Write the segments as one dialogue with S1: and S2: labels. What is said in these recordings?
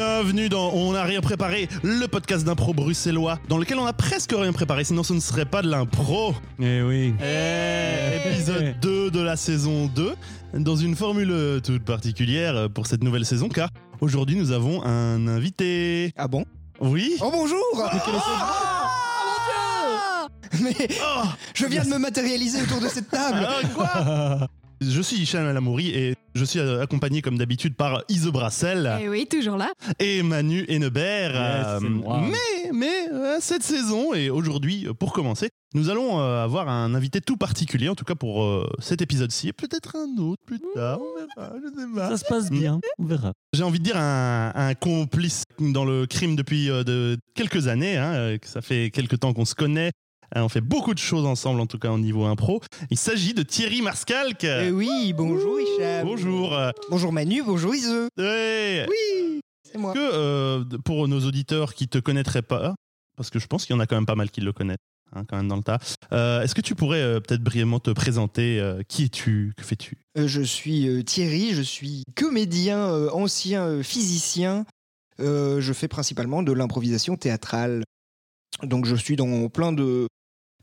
S1: bienvenue dans On n'a rien préparé, le podcast d'impro bruxellois, dans lequel on a presque rien préparé, sinon ce ne serait pas de l'impro.
S2: Eh oui.
S1: Eh, épisode 2 de la saison 2, dans une formule toute particulière pour cette nouvelle saison, car aujourd'hui nous avons un invité.
S3: Ah bon?
S1: Oui.
S3: Oh bonjour! Mais
S1: Oh.
S3: je viens de me matérialiser autour de cette table.
S1: Ah, quoi? Je suis Hicham Alamouri et je suis euh, accompagné comme d'habitude par Ise Brassel
S4: Eh oui, toujours là.
S1: et Manu Hennebert.
S2: Yes, c'est moi.
S1: mais mais euh, cette saison et aujourd'hui, euh, pour commencer, nous allons euh, avoir un invité tout particulier, en tout cas pour euh, cet épisode-ci, et peut-être un autre plus tard, on verra, je sais pas.
S2: Ça se passe bien, on verra.
S1: J'ai envie de dire un, un complice dans le crime depuis euh, de quelques années, hein, euh, ça fait quelques temps qu'on se connaît. Euh, On fait beaucoup de choses ensemble, en tout cas au niveau impro. Il s'agit de Thierry Marscalque.
S3: Eh oui, bonjour Hicham
S1: Bonjour.
S3: Bonjour Manu, bonjour
S1: ouais.
S3: Oui, c'est moi
S1: que euh, pour nos auditeurs qui te connaîtraient pas, parce que je pense qu'il y en a quand même pas mal qui le connaissent, hein, quand même dans le tas. euh, Est-ce que tu pourrais euh, peut-être brièvement te présenter euh, Qui es-tu Que fais-tu?
S3: Je suis Thierry, je suis comédien, ancien physicien. Je fais principalement de l'improvisation théâtrale. Donc je suis dans plein de,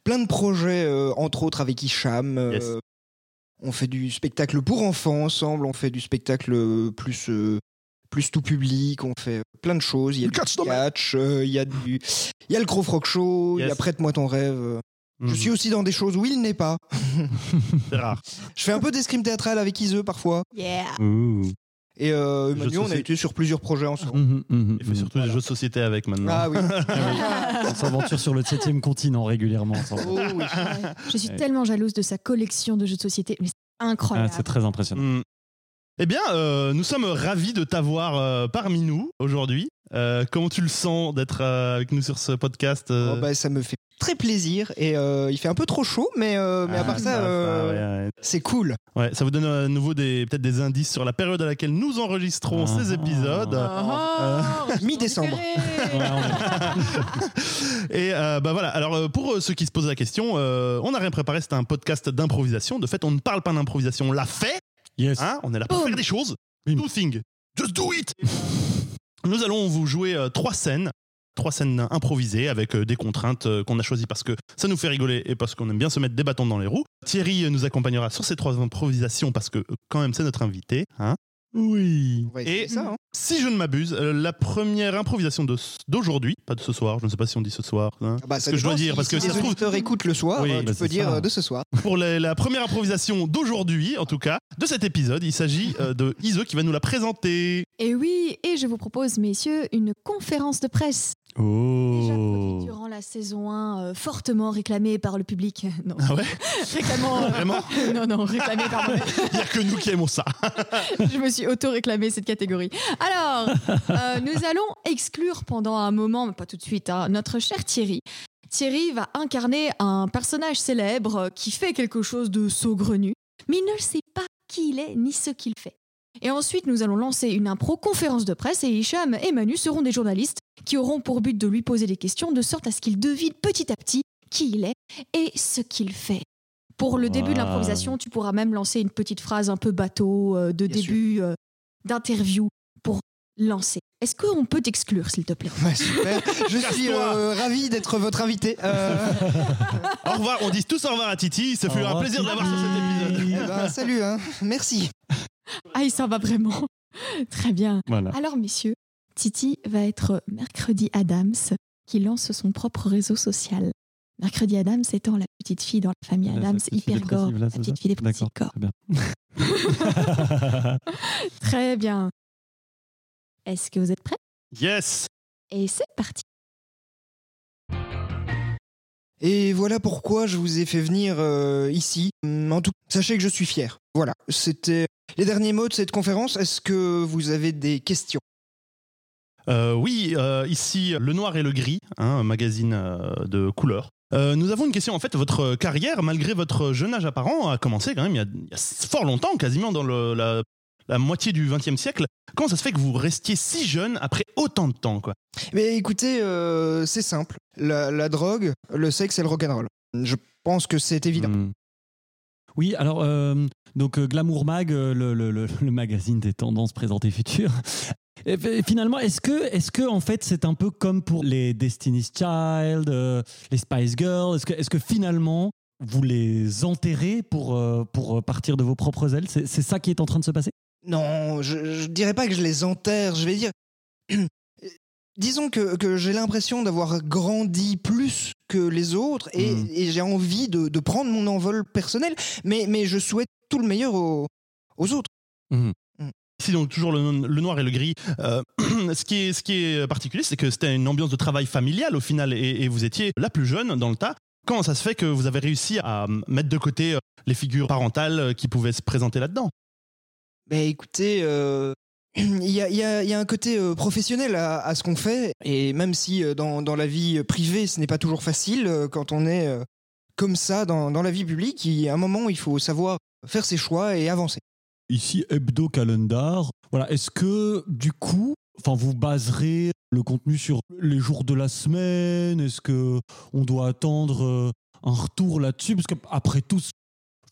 S3: plein de projets, euh, entre autres avec Hicham. euh,
S1: Yes.
S3: On fait du spectacle pour enfants ensemble, on fait du spectacle euh, plus, euh, plus tout public, on fait plein de choses. Il y a
S1: Le
S3: du
S1: catch
S3: euh, il y a du, il y a le Gros Frog Show, il y a. Prête-moi ton rêve. Je
S1: Mhm.
S3: suis aussi dans des choses où il n'est pas.
S1: C'est rare.
S3: Je fais un peu d'escrime théâtrale avec Iseux parfois.
S4: Yeah.
S3: Et euh, Manu, on a été sur plusieurs projets ensemble.
S2: Mhm, mhm,
S1: Il fait surtout des jeux de société avec maintenant.
S3: Ah oui.
S2: On s'aventure sur le septième continent régulièrement. ensemble.
S3: Oh oui.
S4: Je suis
S2: Ouais.
S4: tellement jalouse de sa collection de jeux de société. Mais c'est
S2: Ah,
S4: incroyable.
S2: c'est très impressionnant.
S1: Eh bien, euh, nous sommes ravis de t'avoir euh, parmi nous aujourd'hui. Euh, comment tu le sens d'être euh, avec nous sur ce podcast euh
S3: Oh, bah, ça me fait très plaisir. Et euh, il fait un peu trop chaud, mais, euh, mais à
S1: Ah,
S3: part ça, euh,
S1: ouais, ouais.
S3: c'est cool.
S1: Ouais, ça vous donne à nouveau des peut-être des indices sur la période à laquelle nous enregistrons
S2: Ah.
S1: ces épisodes.
S4: Ah,
S3: Euh, mi-décembre.
S1: Et euh, bah voilà. Alors pour ceux qui se posent la question, euh, on n'a rien préparé. C'est un podcast d'improvisation. De fait, on ne parle pas d'improvisation. On l'a fait.
S2: Yes.
S1: Hein on est là pour faire des choses. Do thing. Just do it. Nous allons vous jouer euh, trois scènes. Trois scènes improvisées avec euh, des contraintes euh, qu'on a choisies parce que ça nous fait rigoler et parce qu'on aime bien se mettre des bâtons dans les roues. Thierry nous accompagnera sur ces trois improvisations parce que quand même c'est notre invité. Hein oui.
S3: On va essayer
S1: Et-
S3: ça. hein.
S1: Si je ne m'abuse, euh, la première improvisation de ce- d'aujourd'hui, pas de ce soir, je ne sais pas si on dit ce soir, hein.
S3: Ah bah, ça
S1: que je dois
S3: dépend,
S1: dire,
S3: si-
S1: parce que
S3: si
S1: ça
S3: les
S1: se trouve-
S3: auditeurs écoutent le soir,
S1: Oui,
S3: euh,
S2: bah,
S3: tu peux dire
S2: ça.
S3: euh, de ce soir.
S1: pour la, la première improvisation d'aujourd'hui, en tout cas, de cet épisode, il s'agit euh, de Ise qui va nous la présenter.
S4: Et oui, et je vous propose, messieurs, une conférence de presse. Déjà produite
S2: Oh.
S4: durant la saison 1, euh, fortement réclamée par le public. Non,
S1: Ah ouais
S4: réclamant. euh,
S1: Vraiment
S4: non, non, réclamée par moi.
S1: Il n'y a que nous qui aimons ça.
S4: Je me suis auto-réclamée cette catégorie. Alors, euh, nous allons exclure pendant un moment, mais pas tout de suite, hein, notre cher Thierry. Thierry va incarner un personnage célèbre qui fait quelque chose de saugrenu, mais il ne sait pas qui il est ni ce qu'il fait. Et ensuite, nous allons lancer une impro conférence de presse et Hicham et Manu seront des journalistes qui auront pour but de lui poser des questions de sorte à ce qu'il devine petit à petit qui il est et ce qu'il fait. Pour le début de l'improvisation, tu pourras même lancer une petite phrase un peu bateau euh, de
S3: Bien
S4: début euh, d'interview pour lancer. Est-ce qu'on peut t'exclure, s'il te plaît?
S3: Ouais, super. Je suis euh, ravi d'être votre invité. Euh,
S1: Au revoir, on dit tous au revoir à Titi. Ça fait
S2: Au
S1: un plaisir de l'avoir sur cet épisode.
S3: eh ben, salut, hein. merci.
S4: Ah, il s'en va vraiment. Très bien.
S2: Voilà.
S4: Alors, messieurs, Titi va être Mercredi Adams qui lance son propre réseau social. Mercredi Adams étant la petite fille dans la famille Adams,
S2: cette petite fille
S4: hyper gore,
S2: là,
S4: la petite fille dépressive gore.
S2: très bien.
S4: Très bien. Est-ce que vous êtes prêts?
S1: Yes.
S4: Et c'est parti.
S3: Et voilà pourquoi je vous ai fait venir euh, ici. En tout sachez que je suis fier. Voilà, c'était les derniers mots de cette conférence. Est-ce que vous avez des questions?
S1: Euh, oui, euh, ici, Le Noir et le Gris, hein, un magazine euh, de couleurs. Nous avons une question. En fait, votre carrière, malgré votre jeune âge apparent, a commencé quand même il y a, il y a fort longtemps, quasiment dans le- la, la moitié du XXe siècle. Comment ça se fait que vous restiez si jeune après autant de temps quoi?
S3: Mais écoutez, c'est simple. La, la drogue, le sexe et le rock'n'roll. Je pense que c'est évident.
S2: Hmm. Oui, alors, euh, donc euh, Glamour Mag, euh, le, le- le- magazine des tendances présentées futures, Et f- finalement, est-ce que, est-ce que en fait, c'est un peu comme pour les Destiny's Child, les Spice Girls? Est-ce que, est-ce que finalement, vous les enterrez pour, pour partir de vos propres ailes? C'est, c'est ça qui est en train de se passer?
S3: Non, je, je dirais pas que je les enterre. Je vais dire. Disons que, que j'ai l'impression d'avoir grandi plus que les autres et,
S2: Mhm.
S3: et j'ai envie de, de prendre mon envol personnel, mais, mais je souhaite tout le meilleur aux, aux autres.
S1: Ici, donc, toujours le, le noir et le gris. Euh, ce, qui est, ce qui est particulier, c'est que c'était une ambiance de travail familial au final, et, et vous étiez la plus jeune dans le tas. Comment ça se fait que vous avez réussi à mettre de côté euh, les figures parentales euh, qui pouvaient se présenter là-dedans?
S3: Mais écoutez, euh, il y, a, un côté euh, professionnel à, ce qu'on fait, et même si euh, dans, la vie privée, ce n'est pas toujours facile, euh, quand on est comme ça dans, dans la vie publique, il y a un moment où il faut savoir faire ses choix et avancer.
S2: Ici, Hebdo Calendar. Voilà, est-ce que du coup, vous baserez le contenu sur les jours de la semaine? Est-ce que on doit attendre un retour là-dessus? Parce qu'après tout,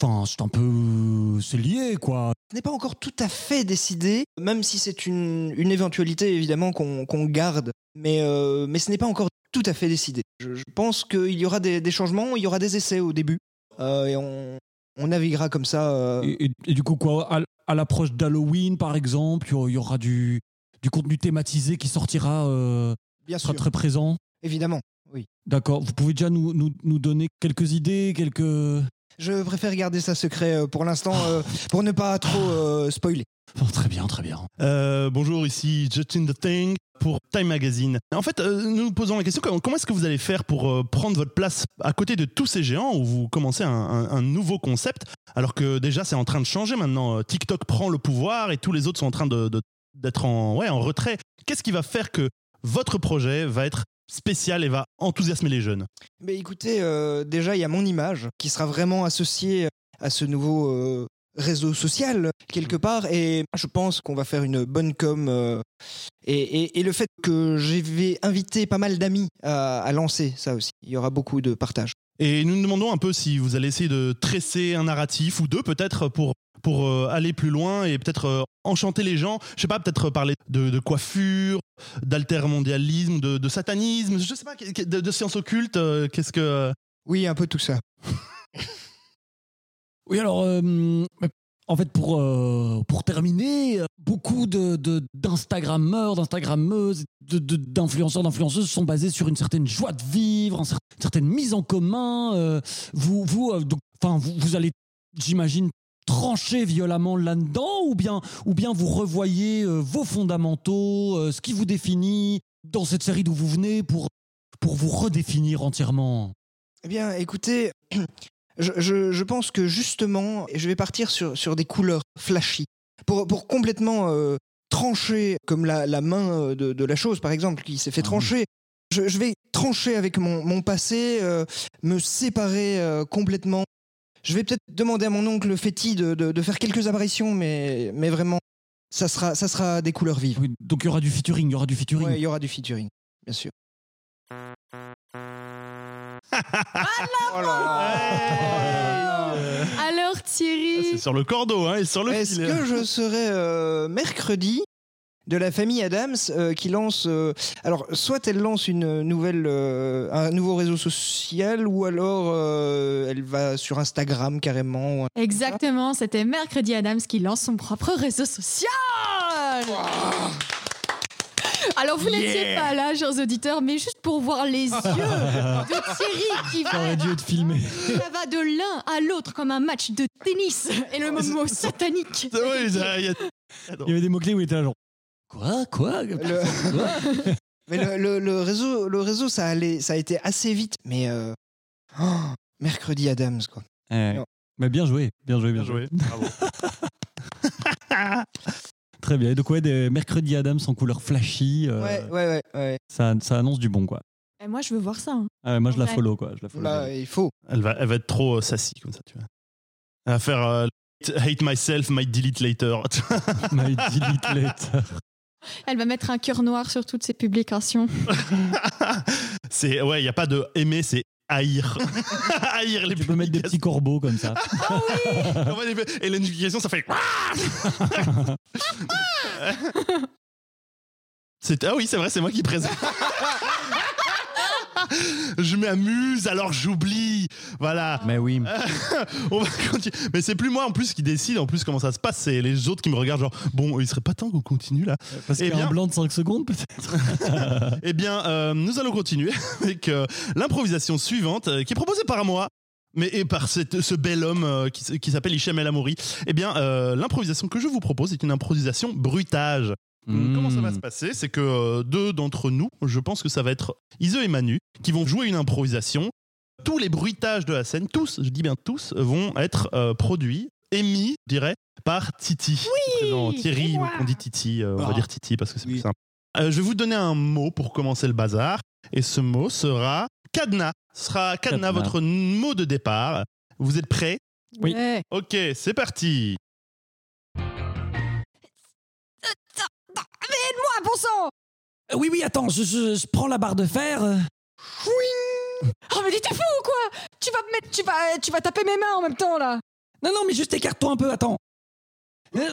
S2: enfin, c'est un peu, c'est lié, quoi.
S3: Ce n'est pas encore tout à fait décidé, même si c'est une, une éventualité évidemment qu'on garde, mais, euh, mais ce n'est pas encore tout à fait décidé. Je, je pense qu'il y aura des, des changements, il y aura des essais au début, euh, et on, on naviguera comme ça. euh,
S2: Et, et- et du coup, quoi, à, à l'approche d'Halloween, par exemple, il y aura- du, du contenu thématisé qui sortira,
S3: bien
S2: sera
S3: sûr,
S2: très présent?
S3: évidemment. Oui.
S2: D'accord. Vous pouvez déjà nous, nous, nous donner quelques idées, quelques.
S3: Je préfère garder ça secret euh, pour l'instant, euh, pour ne pas trop euh, spoiler.
S2: Oh, très bien, très bien.
S1: Euh, bonjour, ici Justin The Thing pour Time Magazine. En fait, euh, nous nous posons la question comment, comment est-ce que vous allez faire pour euh, prendre votre place à côté de tous ces géants où vous commencez un, un- un nouveau concept alors que déjà c'est en train de changer maintenant. TikTok prend le pouvoir et tous les autres sont en train de- de- d'être en, ouais, en retrait. Qu'est-ce qui va faire que votre projet va être spécial et va enthousiasmer les jeunes
S3: Mais écoutez, euh, déjà, il y a mon image qui sera vraiment associée à ce nouveau euh, réseau social, quelque part. Et je pense qu'on va faire une bonne com. euh, et, et- et le fait que je vais inviter pas mal d'amis à, à lancer ça aussi. Il y aura beaucoup de partage.
S1: Et nous nous demandons un peu si vous allez essayer de tresser un narratif ou deux peut-être pour, pour euh, aller plus loin et peut-être euh, enchanter les gens. Je sais pas, peut-être parler de, de coiffure, d'altermondialisme, de, de satanisme, je sais pas, de, de sciences occultes. euh, Qu'est-ce que...
S3: Oui, un peu tout ça.
S2: Oui, alors, euh, en fait, pour, euh, pour terminer, euh, beaucoup de, de- d'Instagrammeurs, d'Instagrammeuses, de, de- d'influenceurs, d'influenceuses sont basés sur une certaine joie de vivre, une cer- certaine mise en commun. euh, vous, vous, euh, donc, enfin, vous, vous allez, j'imagine, trancher violemment là-dedans ou bien, ou bien vous revoyez euh, vos fondamentaux, euh, ce qui vous définit dans cette série d'où vous venez pour, pour vous redéfinir entièrement?
S3: Eh bien, écoutez, je, je- je pense que justement, je vais partir sur, sur des couleurs flashy. Pour, pour complètement euh, trancher, comme la, la main de, de la chose, par exemple, qui s'est fait
S2: Ah.
S3: trancher. Je, je vais trancher avec mon, mon passé, me séparer complètement. Je vais peut-être demander à mon oncle Féti de, de- de faire quelques apparitions, mais, mais vraiment, ça sera, ça sera des couleurs vives.
S2: Oui, Donc il y aura du featuring, il y aura du featuring.
S3: Ouais, il y aura du featuring, bien sûr. Oh là là.
S1: Euh,
S4: Alors Thierry,
S1: c'est sur le cordeau hein, et sur le
S3: Est-ce que je serai euh, mercredi de la famille Adams euh, qui lance euh, alors soit elle lance une nouvelle euh, un nouveau réseau social ou alors euh, elle va sur Instagram carrément
S4: exactement, c'était mercredi Adams qui lance son propre réseau social. Alors vous n'étiez
S1: Yeah.
S4: pas là, chers auditeurs, mais juste pour voir les yeux de Thierry qui va,
S2: aurait dû être filmé.
S4: ça va de l'un à l'autre comme un match de tennis et le mot satanique.
S1: C'est vrai, ça- il y a-
S2: Il y avait des mots-clés où il était là genre Quoi Quoi
S3: Le-
S2: Quoi
S3: mais le, le- le réseau le réseau ça allait ça a été assez vite mais euh, oh, mercredi Adams quoi
S2: Eh, Mais bien joué, bien joué, bien,
S1: Bien
S2: joué.
S1: joué. Bravo.
S2: Très bien. Et donc, ouais, des mercredis Adams en couleur flashy, euh,
S3: ouais ouais ouais, ouais.
S2: ça, ça annonce du bon, quoi.
S4: Et moi je veux voir ça. hein.
S2: Ah ouais, moi, je la follow, quoi. Je la follow.
S3: Bah, il faut
S1: Elle va, elle va être trop euh, sassy comme ça, tu vois. Elle va faire euh, hate myself, might delete later.
S2: My delete later.
S4: Elle va mettre un cœur noir sur toutes ses publications.
S1: c'est ouais, il y a pas de aimer, c'est haïr. haïr les
S2: Tu peux mettre des petits corbeaux comme ça.
S1: publications. Et notifications, ça fait. C'est- Ah oui, c'est vrai, c'est moi qui présente. je m'amuse alors j'oublie. Voilà.
S2: Mais oui.
S1: On va continuer. Mais c'est plus moi en plus qui décide en plus comment ça se passe. C'est les autres qui me regardent genre bon, il serait pas temps qu'on continue là.
S2: Parce
S1: Eh
S2: qu'il y a
S1: bien-
S2: un blanc de 5 secondes, peut-être.
S1: Eh bien, euh, nous allons continuer avec euh, l'improvisation suivante euh, qui est proposée par moi. Mais et par cette- ce bel homme euh, qui, s'appelle Hichem El Amouri. Eh bien, euh, l'improvisation que je vous propose est une improvisation
S2: Mmh.
S1: Comment ça va se passer? C'est que euh, deux d'entre nous, je pense que ça va être Ise et Manu, qui vont jouer une improvisation. Tous les bruitages de la scène, tous, je dis bien tous, vont être euh, produits, émis, je dirais, par Titi. Présent. Thierry,
S4: c'est moi.
S1: on dit Titi, euh, on va
S3: Ah.
S1: dire Titi parce que c'est
S3: Oui.
S1: plus simple. Euh, je vais vous donner un mot pour commencer le bazar, et ce mot sera cadenas. Ce sera cadenas,
S2: Cadenas.
S1: votre mot de départ. Vous êtes prêts?
S2: Oui.
S4: Ouais.
S1: Ok, c'est parti.
S4: Aide-moi, bon sang
S2: Euh, Oui, oui, attends, je, je- je prends la barre de fer. euh.
S4: Oh, mais t'es fou ou quoi? Tu vas me mettre. Tu vas, tu vas taper mes mains en même temps là
S2: Non, non, mais juste écarte-toi un peu, attends. Euh.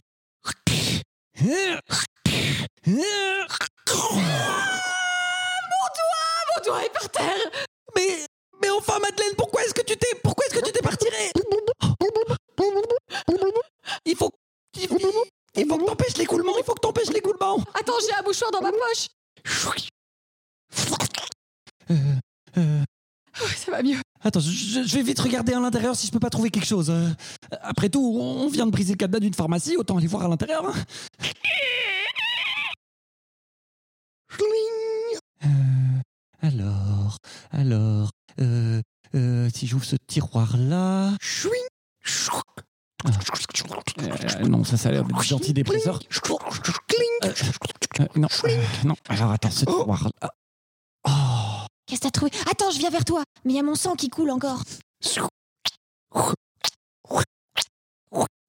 S4: Mon doigt est par terre
S2: Mais, mais enfin, Madeleine, pourquoi est-ce que tu t'es, pourquoi est-ce que tu t'es pas retiré Il faut, il, il faut que t'empêches l'écoulement, il faut.
S4: Attends, j'ai un mouchoir dans ma poche
S2: Euh, euh,
S4: Oh, Ça va mieux.
S2: attends, je, vais vite regarder à l'intérieur si je peux pas trouver quelque chose. Euh, après tout, on vient de briser le cadenas d'une pharmacie, autant aller voir à l'intérieur. hein. Euh, alors, alors, euh, euh, si j'ouvre ce tiroir-là. Euh, non, ça, ça a l'air d'être antidépresseur. Euh, euh, non, euh, non. Alors attends, ce tiroir-là. Oh,
S5: Qu'est-ce que t'as trouvé? Attends, je viens vers toi. Mais il y a mon sang qui coule encore.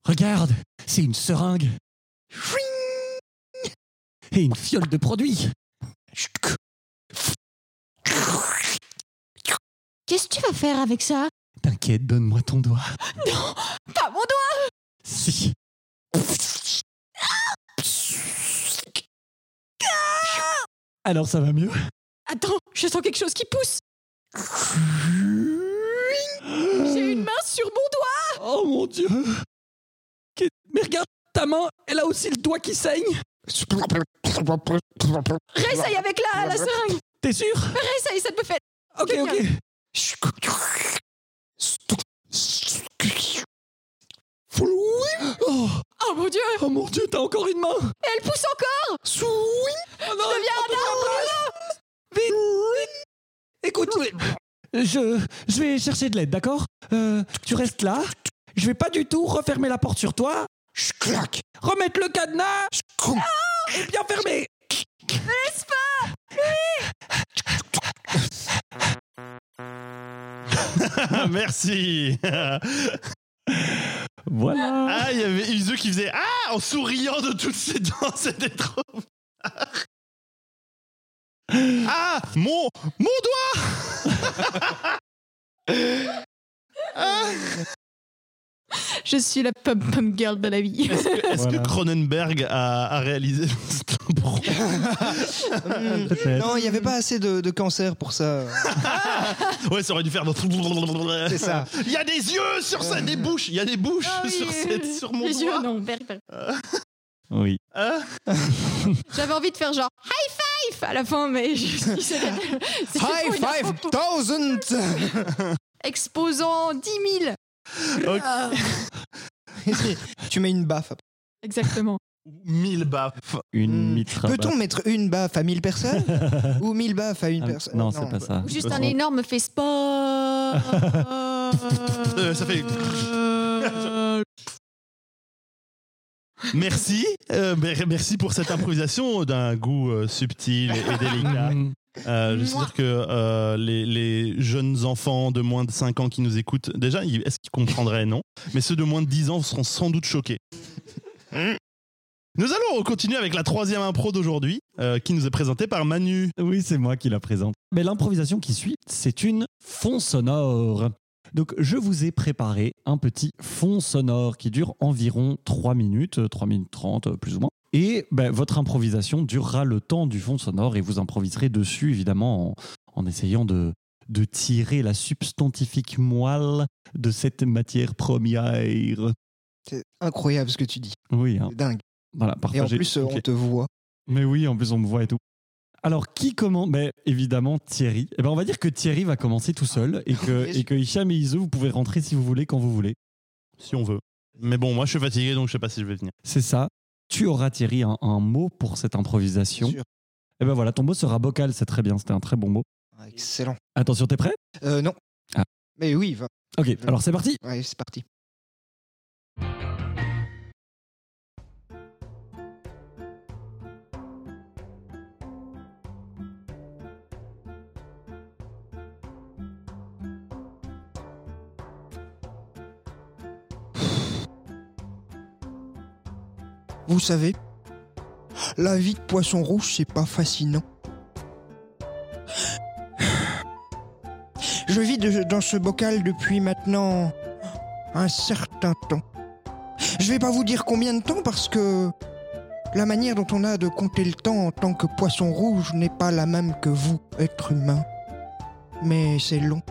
S2: regarde, c'est une seringue. Et une fiole de produit.
S5: Qu'est-ce que tu vas faire avec ça?
S2: T'inquiète, donne-moi ton doigt.
S4: Pas mon doigt.
S2: Si. Alors ça va mieux?
S4: Attends, je sens quelque chose qui pousse. J'ai une main sur mon doigt.
S2: Oh mon dieu. Mais regarde, ta main, elle a aussi le doigt qui saigne.
S4: Réessaye avec la, la seringue.
S2: T'es sûr?
S4: Réessaye, ça te me fait...
S2: Ok, ok. Oh,
S4: Oh mon dieu
S2: oh mon dieu, t'as encore une main
S4: Et elle pousse encore
S2: Oh non,
S4: deviens un arbre.
S2: Écoute, je, je vais chercher de l'aide, d'accord? Euh, Tu restes là. Je vais pas du tout refermer la porte sur toi. Je claque. Remettre le cadenas. Ah, et bien fermer.
S1: Merci.
S2: Voilà.
S1: Ah, il y avait Izu qui faisait Ah en souriant de toutes ses dents, c'était trop. ah, mon, mon doigt Ah,
S4: Je suis la pum-pum girl de la vie.
S1: Est-ce que, est-ce
S2: Voilà.
S1: que Cronenberg a, a réalisé.
S3: Non, il n'y avait pas assez de, de cancer pour ça.
S1: Ouais, ça aurait dû faire.
S3: C'est ça.
S1: Il y a des yeux sur ça, des bouches. Il y a des bouches
S4: Ah oui,
S1: sur, cette, sur mon
S4: Les
S1: doigt.
S4: yeux, non, berk, berk.
S2: Oui.
S1: Ah,
S4: J'avais envie de faire genre high five à la fin, mais je c'était
S3: High five thousand
S4: Exposant 10 000.
S1: Ok.
S4: Ah,
S3: Tu mets une baffe.
S4: exactement.
S1: mille baffes.
S2: Une
S3: Hmm.
S2: mitra.
S3: Peut-on mettre une baffe à 1000 personnes ou 1000 baffes à une
S2: Ah,
S3: personne?
S2: Non, c'est pas ça.
S4: Ou juste un énorme fait sport.
S1: Ça fait- Merci, euh, mer- merci pour cette improvisation d'un goût euh, subtil et, et délicat.
S2: Mm.
S1: Euh, je
S4: Mouah.
S1: sûr que euh, les, les jeunes enfants de moins de 5 ans qui nous écoutent, déjà, est-ce qu'ils comprendraient? Non. Mais ceux de moins de 10 ans seront sans doute choqués. Nous allons continuer avec la troisième impro d'aujourd'hui, euh, qui nous est présentée par Manu.
S2: Oui, c'est moi qui la présente. Mais l'improvisation qui suit, c'est une fond sonore. Donc, je vous ai préparé un petit fond sonore qui dure environ 3 minutes, 3 minutes 30 euh, plus ou moins. Et ben, votre improvisation durera le temps du fond sonore et vous improviserez dessus, évidemment, en, en essayant de, de tirer la substantifique moelle de cette matière première.
S3: C'est incroyable ce que tu dis.
S2: Oui, hein.
S3: C'est dingue.
S2: voilà,
S3: Et en plus, euh,
S2: Ok.
S3: on te voit.
S2: Mais oui, en plus, on me voit et tout. Alors, qui commence ben, Évidemment, Thierry. Eh ben, on va dire que Thierry va commencer tout seul et que, et que Hicham et Iso, vous pouvez rentrer si vous voulez, quand vous voulez.
S1: Si on veut. Mais bon, moi je suis fatigué donc je sais pas si je vais venir.
S2: C'est ça. Tu auras, Thierry, un, un mot pour cette improvisation.
S3: Bien sûr.
S2: Et ben voilà, ton mot sera bocal, c'est très bien, c'était un très bon mot.
S3: Ah, Excellent.
S2: Attention, t'es prêt?
S3: Euh, non.
S2: Ah.
S3: Mais oui, va.
S2: Ok, alors c'est parti.
S3: Ouais, c'est parti. Vous savez, la vie de poisson rouge, c'est pas fascinant. Je vis dans ce bocal depuis maintenant un certain temps. Je vais pas vous dire combien de temps parce que la manière dont on a de compter le temps en tant que poisson rouge n'est pas la même que vous, être humain. Mais c'est long.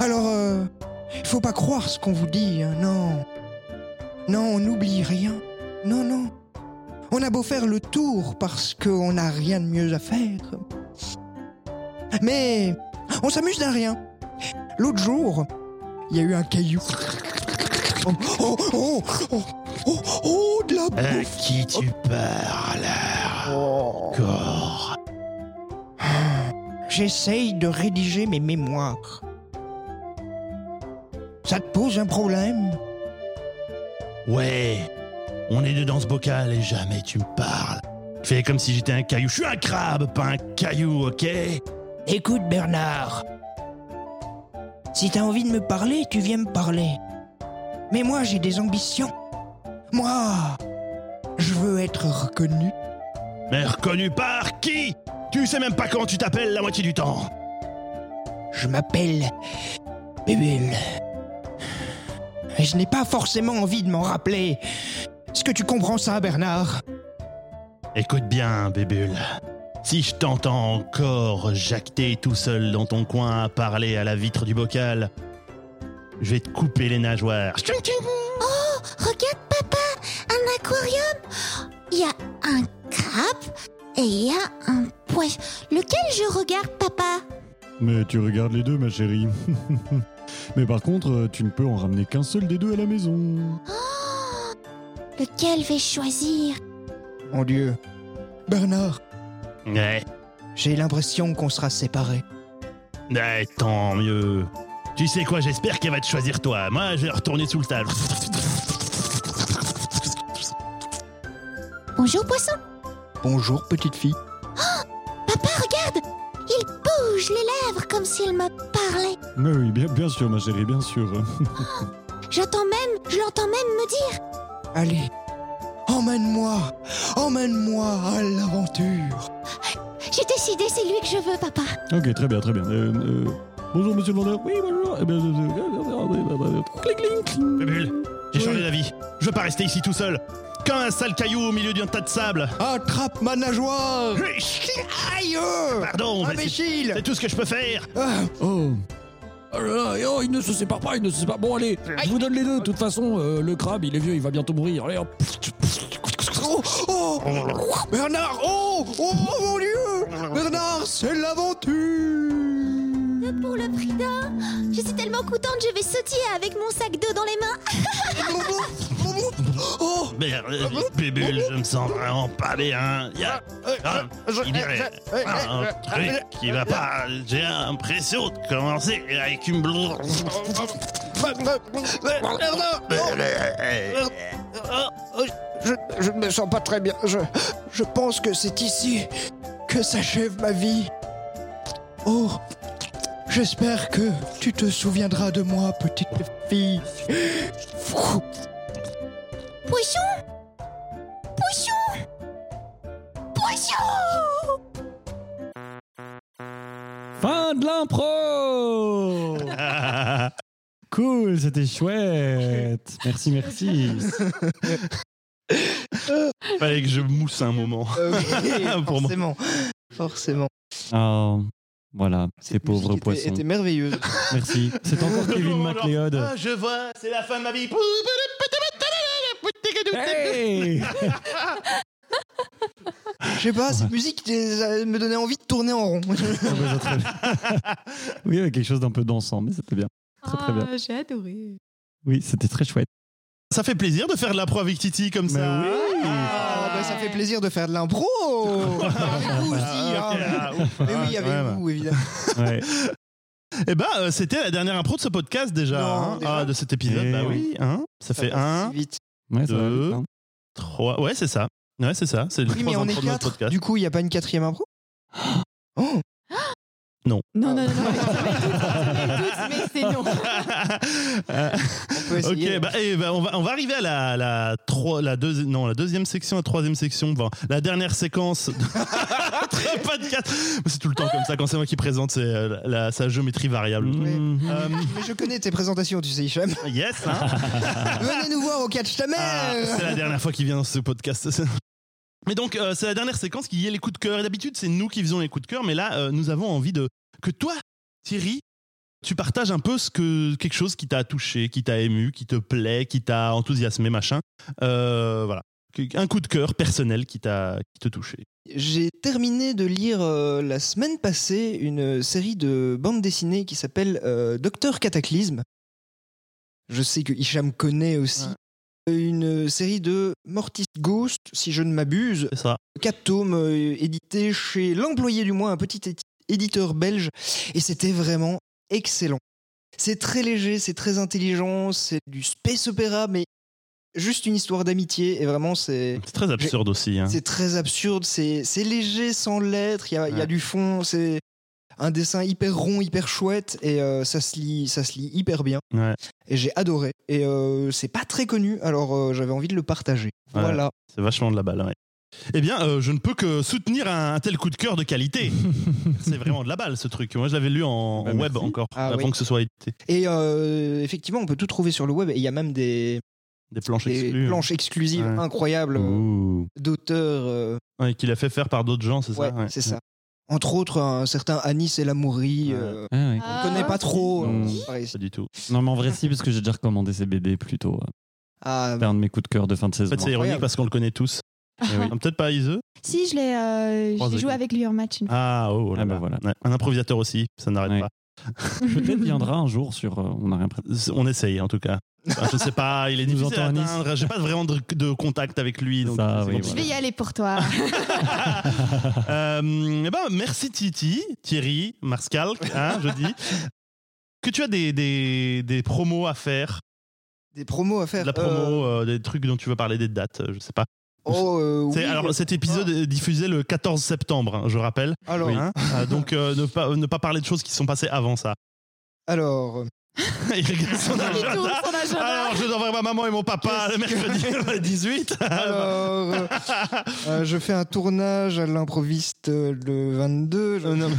S3: Alors, euh, il faut pas croire ce qu'on vous dit, hein, non. Non, on n'oublie rien. Non, non. On a beau faire le tour parce qu'on n'a rien de mieux à faire. Mais on s'amuse d'un rien. L'autre jour, il y a eu un caillou. Oh, oh, oh, oh, oh, oh, de la bouffe.
S1: qui tu parles
S3: Oh.
S1: Encore
S3: J'essaye de rédiger mes mémoires. Ça te pose un problème?
S1: Ouais, on est deux dans ce bocal et jamais tu me parles. Fais comme si j'étais un caillou. Je suis un crabe, pas un caillou, ok?
S3: Écoute Bernard, si t'as envie de me parler, tu viens me parler. Mais moi j'ai des ambitions. Moi, je veux être reconnu.
S1: Mais reconnu par qui? Tu sais même pas comment tu t'appelles la moitié du temps.
S3: Je m'appelle Bébule. Et je n'ai pas forcément envie de m'en rappeler. Est-ce que tu comprends ça, Bernard?
S1: Écoute bien, Bébule. Si je t'entends encore jacter tout seul dans ton coin à parler à la vitre du bocal, je vais te couper les nageoires.
S5: Regarde, papa, un aquarium. Il y a un crabe et il y a un poisson. Lequel je regarde, papa?
S2: Mais tu regardes les deux, ma chérie. Mais par contre, tu ne peux en ramener qu'un seul des deux à la maison.
S5: Lequel vais-je choisir
S3: Mon Dieu. Bernard,
S1: Ouais,
S3: j'ai l'impression qu'on sera séparés.
S1: ouais, tant mieux. Tu sais quoi, j'espère qu'elle va te choisir toi. Moi, je vais retourner sous le table.
S5: Bonjour, poisson.
S3: Bonjour, petite fille.
S5: Papa, regarde Il bouge les lèvres comme s'il me parlait.
S2: Mais oui, bien, bien sûr, ma chérie, bien sûr.
S5: J'entends même, je l'entends même me dire
S3: Allez, emmène-moi, emmène-moi à l'aventure.
S5: J'ai décidé, c'est lui que je veux, papa.
S2: ok, très bien, très bien. Euh, euh, bonjour, monsieur le vendeur. Oui, bonjour. Eh bien, euh, cling, cling, cling.
S1: Bébule, j'ai
S3: Oui.
S1: changé d'avis. Je veux pas rester ici tout seul. Comme un sale caillou au milieu d'un tas de sable.
S3: Attrape ma nageoire Aïe
S1: Pardon,
S3: Imbécile
S1: c'est tout ce que je peux faire.
S3: Ah,
S2: Oh. Oh là là, oh, il ne se sépare pas, il ne se sépare. Bon, allez, je vous donne les deux. De toute façon, euh, le crabe, il est vieux, il va bientôt mourir. Allez, hop.
S3: oh, oh, Bernard Oh Oh mon Dieu Bernard, c'est l'aventure
S5: Pour le prix d'un, je suis tellement contente, je vais sautiller avec mon sac d'eau dans les mains.
S3: Oh
S1: Merde, Bébule, je me sens vraiment pas bien. Il y a ah, il dirait un truc qui va pas. J'ai l'impression de commencer avec une blouse.
S3: je, je ne me sens pas très bien. Je, je pense que c'est ici que s'achève ma vie. Oh, j'espère que tu te souviendras de moi, petite fille.
S5: Poisson Poisson Poisson
S2: Fin de l'impro Cool, c'était chouette. Merci, merci.
S1: Fallait que je mousse un moment.
S3: Euh, oui,
S1: Pour moi.
S3: forcément. Forcément.
S2: Ah, voilà, ces pauvres
S3: était-
S2: poissons.
S3: était merveilleuse.
S2: Merci. C'est encore Kevin MacLeod.
S1: Ah, je vois, c'est la fin de ma vie.
S2: Hey
S3: Je sais pas, cette musique me donnait envie de tourner en rond.
S2: oui, avec quelque chose d'un peu dansant, mais c'était bien. Très, très bien.
S4: Ah, J'ai adoré.
S2: Oui, c'était très chouette.
S1: Ça fait plaisir de faire de la pro avec Titi comme
S2: Mais
S1: ça.
S2: oui.
S3: Ah, bah, ça fait plaisir de faire de l'impro Avec vous aussi,
S1: Ah,
S3: hein.
S1: ah.
S3: Mais oui, avec
S1: Ouais, bah.
S3: vous, évidemment.
S2: Ouais.
S1: Eh ben, euh, c'était la dernière impro de ce podcast déjà,
S3: Non,
S1: hein.
S3: déjà
S1: Ah, de cet épisode.
S2: Eh
S1: bah
S2: oui.
S1: hein. Ça, fait
S3: passe
S1: un,
S3: si vite.
S2: Ouais, ça va
S1: Deux.
S2: vite, hein.
S1: trois. Ouais, c'est ça. Ouais, c'est ça. C'est les
S3: Oui, mais
S1: trois
S3: on est
S1: intros de notre
S3: quatre.
S1: podcast.
S3: Du coup, il n'y a pas une quatrième impro? Oh
S4: Non, non, non, non. mais c'est non.
S3: On peut essayer.
S1: ok, bah, eh ben, on, va, on va arriver à la, la, trois- la, deuxi- non, la deuxième section, la troisième section, la dernière séquence de notre podcast. C'est tout le temps comme ça, quand c'est moi qui présente, c'est euh, la, sa géométrie variable. Euh,
S3: Mais je connais tes présentations, tu sais, Hicham.
S1: yes, hein
S3: Venez nous voir au catch ta
S1: Ah,
S3: mère
S1: c'est la dernière fois qu'il vient dans ce podcast. Mais donc, euh, c'est la dernière séquence qui est les coups de cœur. Et d'habitude, c'est nous qui faisons les coups de cœur. Mais là, euh, nous avons envie de que toi, Thierry, tu partages un peu ce que quelque chose qui t'a touché, qui t'a ému, qui te plaît, qui t'a enthousiasmé, machin. Euh, voilà, un coup de cœur personnel qui t'a qui te touché.
S3: J'ai terminé de lire euh, la semaine passée une série de bandes dessinées qui s'appelle euh, Docteur Cataclysme. Je sais que Hicham connaît aussi. Une série de Mortis Ghost, si je ne m'abuse.
S1: C'est ça.
S3: Quatre tomes euh, édités chez l'employé du mois, un petit édi- éditeur belge. Et c'était vraiment excellent. C'est très léger, c'est très intelligent, c'est du space opéra, mais juste une histoire d'amitié. Et vraiment, c'est.
S1: C'est très absurde aussi. hein.
S3: C'est très absurde, c'est léger sans l'être, il y y a du fond, c'est un dessin hyper rond, hyper chouette, et euh, ça, se lit, ça se lit hyper bien.
S1: Ouais.
S3: Et j'ai adoré. Et euh, c'est pas très connu, alors euh, j'avais envie de le partager.
S1: Ouais.
S3: Voilà.
S1: C'est vachement de la balle. ouais. Eh bien, euh, je ne peux que soutenir un, un tel coup de cœur de qualité. c'est vraiment de la balle ce truc. Moi, je l'avais lu en,
S2: Bah,
S1: en web encore,
S3: Ah
S1: avant
S3: oui.
S1: que ce soit édité.
S3: Et euh, effectivement, on peut tout trouver sur le web, et il y a même des,
S1: Des planches
S3: des
S1: exclues. hein.
S3: planches exclusives
S1: Ouais.
S3: incroyables euh, d'auteurs.
S1: Ouais, qu'il a fait faire par d'autres gens, c'est
S3: ouais,
S1: ça
S3: c'est ça. Entre autres, un certain Anis Amouri.
S1: Ouais.
S3: euh,
S2: Ah ouais.
S3: on
S4: Ah,
S3: connaît pas trop. euh, pareil.
S1: Pas du tout.
S2: Non, mais en vrai, si, parce que j'ai déjà recommandé ces BD plutôt.
S3: Ah,
S2: C'est un de mes coups de cœur de fin de
S1: En
S2: saison.
S1: fait, c'est ironique parce qu'on le connaît tous.
S2: Eh oui.
S1: Ah, Peut-être pas Iseux.
S4: Si, je l'ai euh, joué avec lui en match une fois.
S1: Ah, oh, là
S2: Ah, bah
S1: là.
S2: voilà.
S1: Ouais, Un improvisateur aussi, ça n'arrête
S2: Ouais.
S1: pas.
S2: Peut-être viendra un jour sur. euh, on n'a rien préparé.
S1: On essaye en tout cas. Enfin, je sais pas, il est
S2: nous
S1: difficile à
S2: Nice.
S1: atteindre. J'ai pas vraiment de, de contact avec lui. Donc
S2: Ça, oui.
S4: Je vais y aller pour toi.
S1: Euh, eh ben, merci Titi, Thierry, Marscal, hein, je dis. Que tu as des, des, des promos à faire,
S3: des promos à faire.
S1: de la
S3: Euh,
S1: promo, euh, des trucs dont tu veux parler, des dates, euh, je sais pas.
S3: oh, euh,
S1: C'est-
S3: oui,
S1: alors
S3: euh,
S1: cet épisode est diffusé le 14 septembre, hein, je rappelle.
S3: alors,
S1: Hein Euh, donc euh, ne, pas, ne pas parler de choses qui sont passées avant ça.
S3: alors,
S1: Il regarde son agenda.
S4: tourne son agenda.
S1: Alors je dois voir ma maman et mon papa le mercredi 18.
S3: alors, euh, euh, je fais un tournage à l'improviste euh, le 22. je-
S1: Euh, non,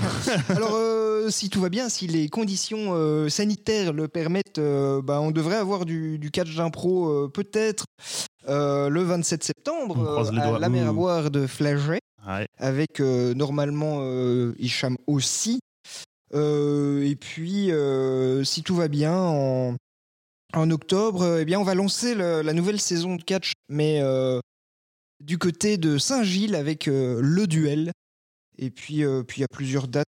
S3: Alors, si tout va bien, si les conditions sanitaires le permettent, bah, on devrait avoir du, du catch d'impro peut-être le 27 septembre à la mer à boire de Flagey,
S1: Ouais.
S3: avec normalement Hicham aussi. Euh, et puis, euh, si tout va bien, en, octobre, euh, eh bien, on va lancer la nouvelle saison de catch, mais du côté de Saint-Gilles avec le duel. Et puis, puis il y a plusieurs dates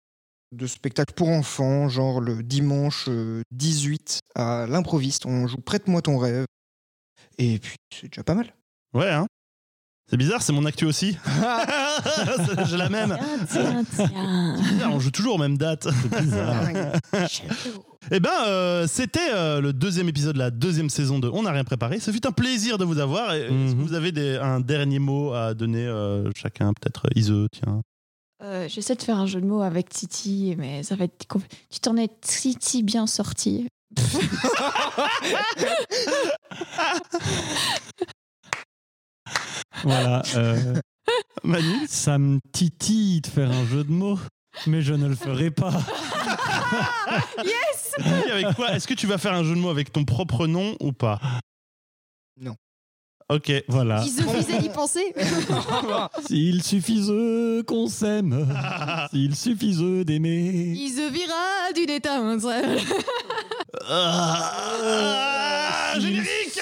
S3: de spectacles pour enfants, genre le dimanche euh, 18 à l'improviste. On joue Prête-moi ton rêve. Et puis, c'est déjà pas mal.
S1: Ouais, hein. C'est bizarre, c'est mon actu aussi. J'ai la même.
S5: Tiens, tiens, tiens.
S1: Bizarre, on joue toujours aux mêmes dates. C'est bizarre. Eh ben, euh, c'était euh, le deuxième épisode de la deuxième saison de On n'a rien préparé. Ce fut un plaisir de vous avoir. Et, Est-ce que
S2: Mhm.
S1: vous avez des- un dernier mot à donner euh, chacun Peut-être Ise, tiens?
S4: Euh, J'essaie de faire un jeu de mots avec Titi, mais ça va être compl- Tu t'en es Titi bien sorti.
S2: Voilà. Euh,
S1: Manu
S2: Ça me titille de faire un jeu de mots, mais je ne le ferai pas.
S4: yes
S1: avec quoi? Est-ce que tu vas faire un jeu de mots avec ton propre nom ou pas?
S3: Non.
S1: Ok,
S2: voilà.
S4: Il suffisait d'y penser.
S2: S'il suffisait qu'on s'aime, s'il suffisait d'aimer.
S4: Il se vira d'une étincelle.
S1: Ah, générique